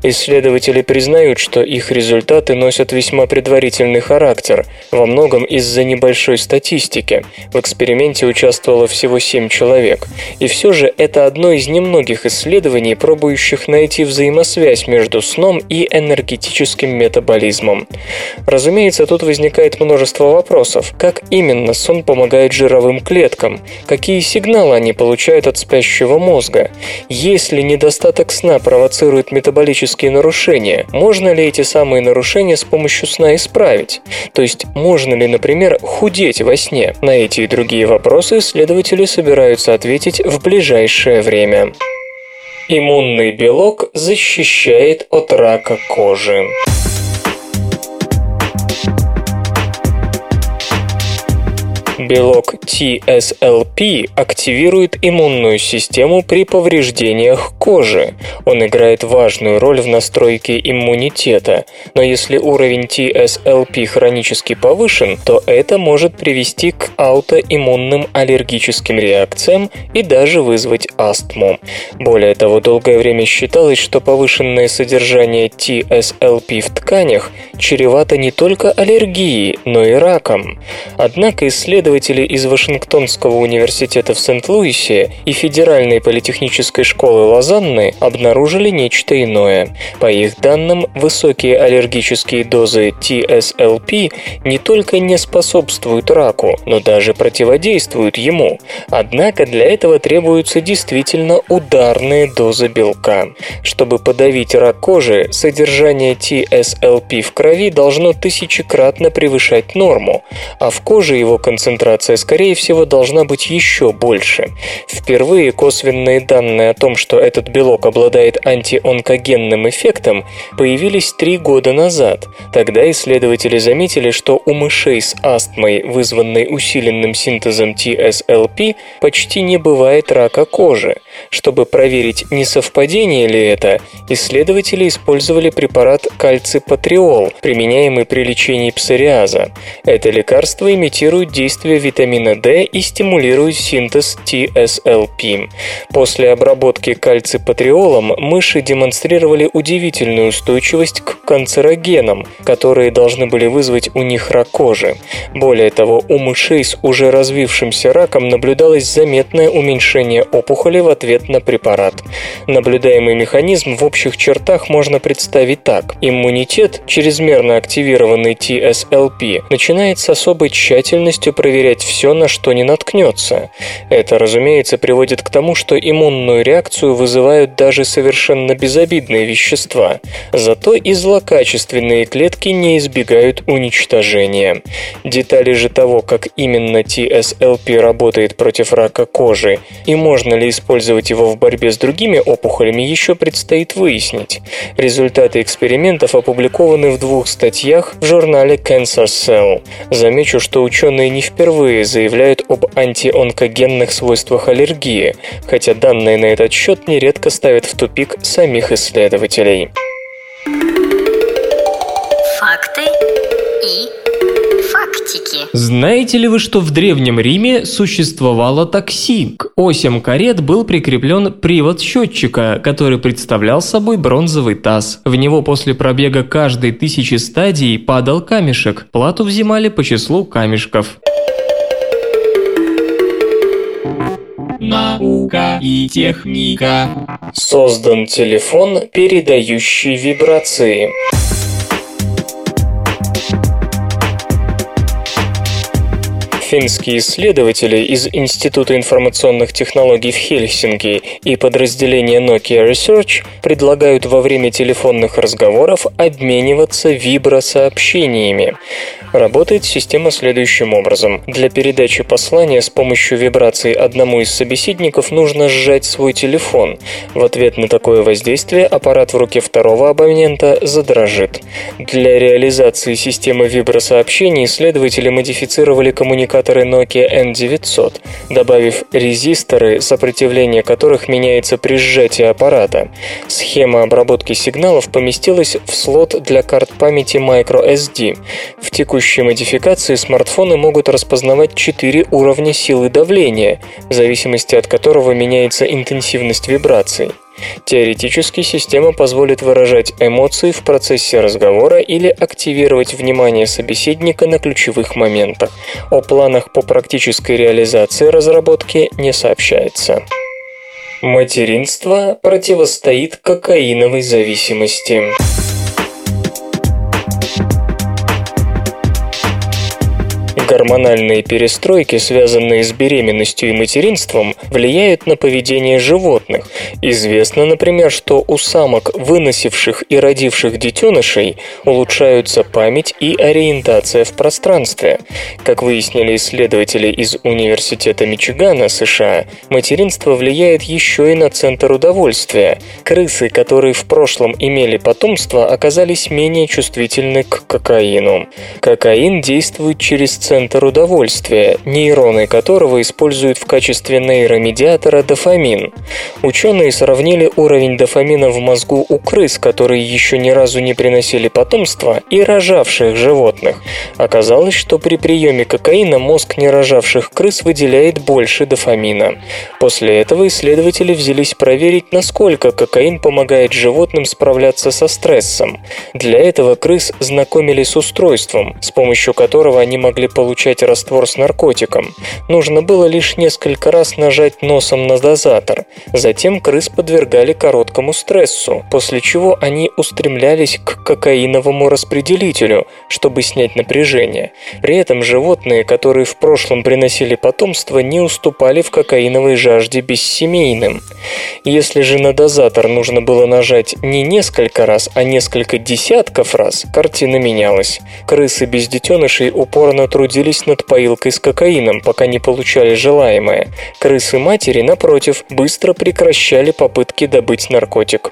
Исследователи признают, что их результаты носят весьма предварительный характер, во многом из-за небольшой статистики. В эксперименте участвовало всего 7 человек. И все же это одно из немногих исследований, пробующих найти взаимосвязь между сном и энергетическим метаболизмом. Разумеется, тут возникает множество вопросов. Как именно сон помогает жировым клеткам? Какие сигналы они получают от спящего мозга? Если недостаток сна провоцирует метаболические нарушения, можно ли эти самые нарушения с помощью сна исправить? То есть, можно ли, например, худеть во сне? На эти и другие вопросы исследователи собираются ответить в ближайшее время. Иммунный белок защищает от рака кожи. Белок TSLP активирует иммунную систему при повреждениях кожи. Он играет важную роль в настройке иммунитета, но если уровень TSLP хронически повышен, то это может привести к аутоиммунным аллергическим реакциям и даже вызвать астму. Более того, долгое время считалось, что повышенное содержание TSLP в тканях чревато не только аллергией, но и раком. Однако исследователи исследователи из Вашингтонского университета в Сент-Луисе и Федеральной политехнической школы Лозанны обнаружили нечто иное. По их данным, высокие аллергические дозы TSLP не только не способствуют раку, но даже противодействуют ему. Однако для этого требуются действительно ударные дозы белка. Чтобы подавить рак кожи, содержание TSLP в крови должно тысячекратно превышать норму, а в коже его концентрация концентрация, скорее всего, должна быть еще больше. Впервые косвенные данные о том, что этот белок обладает антионкогенным эффектом, появились три года назад. Тогда исследователи заметили, что у мышей с астмой, вызванной усиленным синтезом TSLP, почти не бывает рака кожи. Чтобы проверить, не совпадение ли это, исследователи использовали препарат кальципатриол, применяемый при лечении псориаза. Это лекарство имитирует действие действие витамина D и стимулирует синтез TSLP. После обработки кальципатриолом мыши демонстрировали удивительную устойчивость к канцерогенам, которые должны были вызвать у них рак кожи. Более того, у мышей с уже развившимся раком наблюдалось заметное уменьшение опухоли в ответ на препарат. Наблюдаемый механизм в общих чертах можно представить так. Иммунитет, чрезмерно активированный TSLP, начинает с особой тщательностью проверять проверять все, на что не наткнется. Это, разумеется, приводит к тому, что иммунную реакцию вызывают даже совершенно безобидные вещества. Зато и злокачественные клетки не избегают уничтожения. Детали же того, как именно TSLP работает против рака кожи и можно ли использовать его в борьбе с другими опухолями, еще предстоит выяснить. Результаты экспериментов опубликованы в двух статьях в журнале Cancer Cell. Замечу, что ученые не впервые впервые заявляют об антионкогенных свойствах аллергии, хотя данные на этот счет нередко ставят в тупик самих исследователей. Факты и Знаете ли вы, что в Древнем Риме существовало такси? К осям карет был прикреплен привод счетчика, который представлял собой бронзовый таз. В него после пробега каждой тысячи стадий падал камешек. Плату взимали по числу камешков. Наука и техника. Создан телефон, передающий вибрации. Финские исследователи из Института информационных технологий в Хельсинки и подразделения Nokia Research предлагают во время телефонных разговоров обмениваться вибросообщениями. Работает система следующим образом. Для передачи послания с помощью вибраций одному из собеседников нужно сжать свой телефон. В ответ на такое воздействие аппарат в руке второго абонента задрожит. Для реализации системы вибросообщений исследователи модифицировали коммуникаторы Nokia N900, добавив резисторы, сопротивление которых меняется при сжатии аппарата. Схема обработки сигналов поместилась в слот для карт памяти microSD. В текущей модификации смартфоны могут распознавать четыре уровня силы давления, в зависимости от которого меняется интенсивность вибраций. Теоретически система позволит выражать эмоции в процессе разговора или активировать внимание собеседника на ключевых моментах. О планах по практической реализации разработки не сообщается. Материнство противостоит кокаиновой зависимости. Гормональные перестройки, связанные с беременностью и материнством, влияют на поведение животных. Известно, например, что у самок, выносивших и родивших детенышей, улучшаются память и ориентация в пространстве. Как выяснили исследователи из Университета Мичигана, США, материнство влияет еще и на центр удовольствия. Крысы, которые в прошлом имели потомство, оказались менее чувствительны к кокаину. Кокаин действует через центр удовольствия, нейроны которого используют в качестве нейромедиатора дофамин. Ученые сравнили уровень дофамина в мозгу у крыс, которые еще ни разу не приносили потомство, и рожавших животных. Оказалось, что при приеме кокаина мозг нерожавших крыс выделяет больше дофамина. После этого исследователи взялись проверить, насколько кокаин помогает животным справляться со стрессом. Для этого крыс знакомили с устройством, с помощью которого они могли получать раствор с наркотиком. Нужно было лишь несколько раз нажать носом на дозатор. Затем крыс подвергали короткому стрессу, после чего они устремлялись к кокаиновому распределителю, чтобы снять напряжение. При этом животные, которые в прошлом приносили потомство, не уступали в кокаиновой жажде бессемейным. Если же на дозатор нужно было нажать не несколько раз, а несколько десятков раз, картина менялась. Крысы без детенышей упорно трудились над поилкой с кокаином, пока не получали желаемое. Крысы-матери, напротив, быстро прекращали попытки добыть наркотик.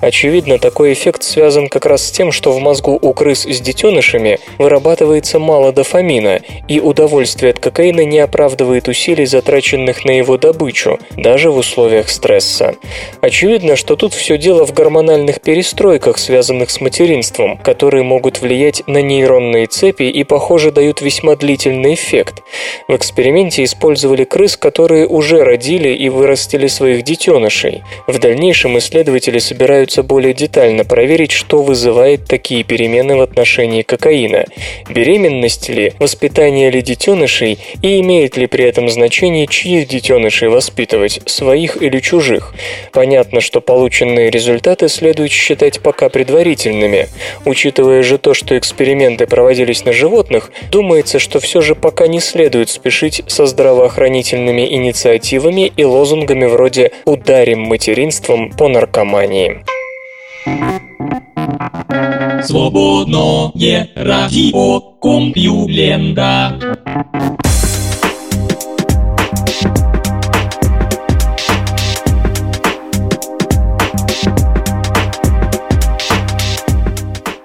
Очевидно, такой эффект связан как раз с тем, что в мозгу у крыс с детенышами вырабатывается мало дофамина, и удовольствие от кокаина не оправдывает усилий, затраченных на его добычу, даже в условиях стресса. Очевидно, что тут все дело в гормональных перестройках, связанных с материнством, которые могут влиять на нейронные цепи и, похоже, дают весьма длительный эффект. В эксперименте использовали крыс, которые уже родили и вырастили своих детенышей. В дальнейшем исследователи собираются более детально проверить, что вызывает такие перемены в отношении кокаина. Беременность ли, воспитание ли детенышей и имеет ли при этом значение, чьих детенышей воспитывать, своих или чужих. Понятно, что полученные результаты следует считать пока предварительными. Учитывая же то, что эксперименты проводились на животных, думается, что все же пока не следует спешить со здравоохранительными инициативами и лозунгами вроде «ударим материнством по наркомании». Свободное радио Компьюлента.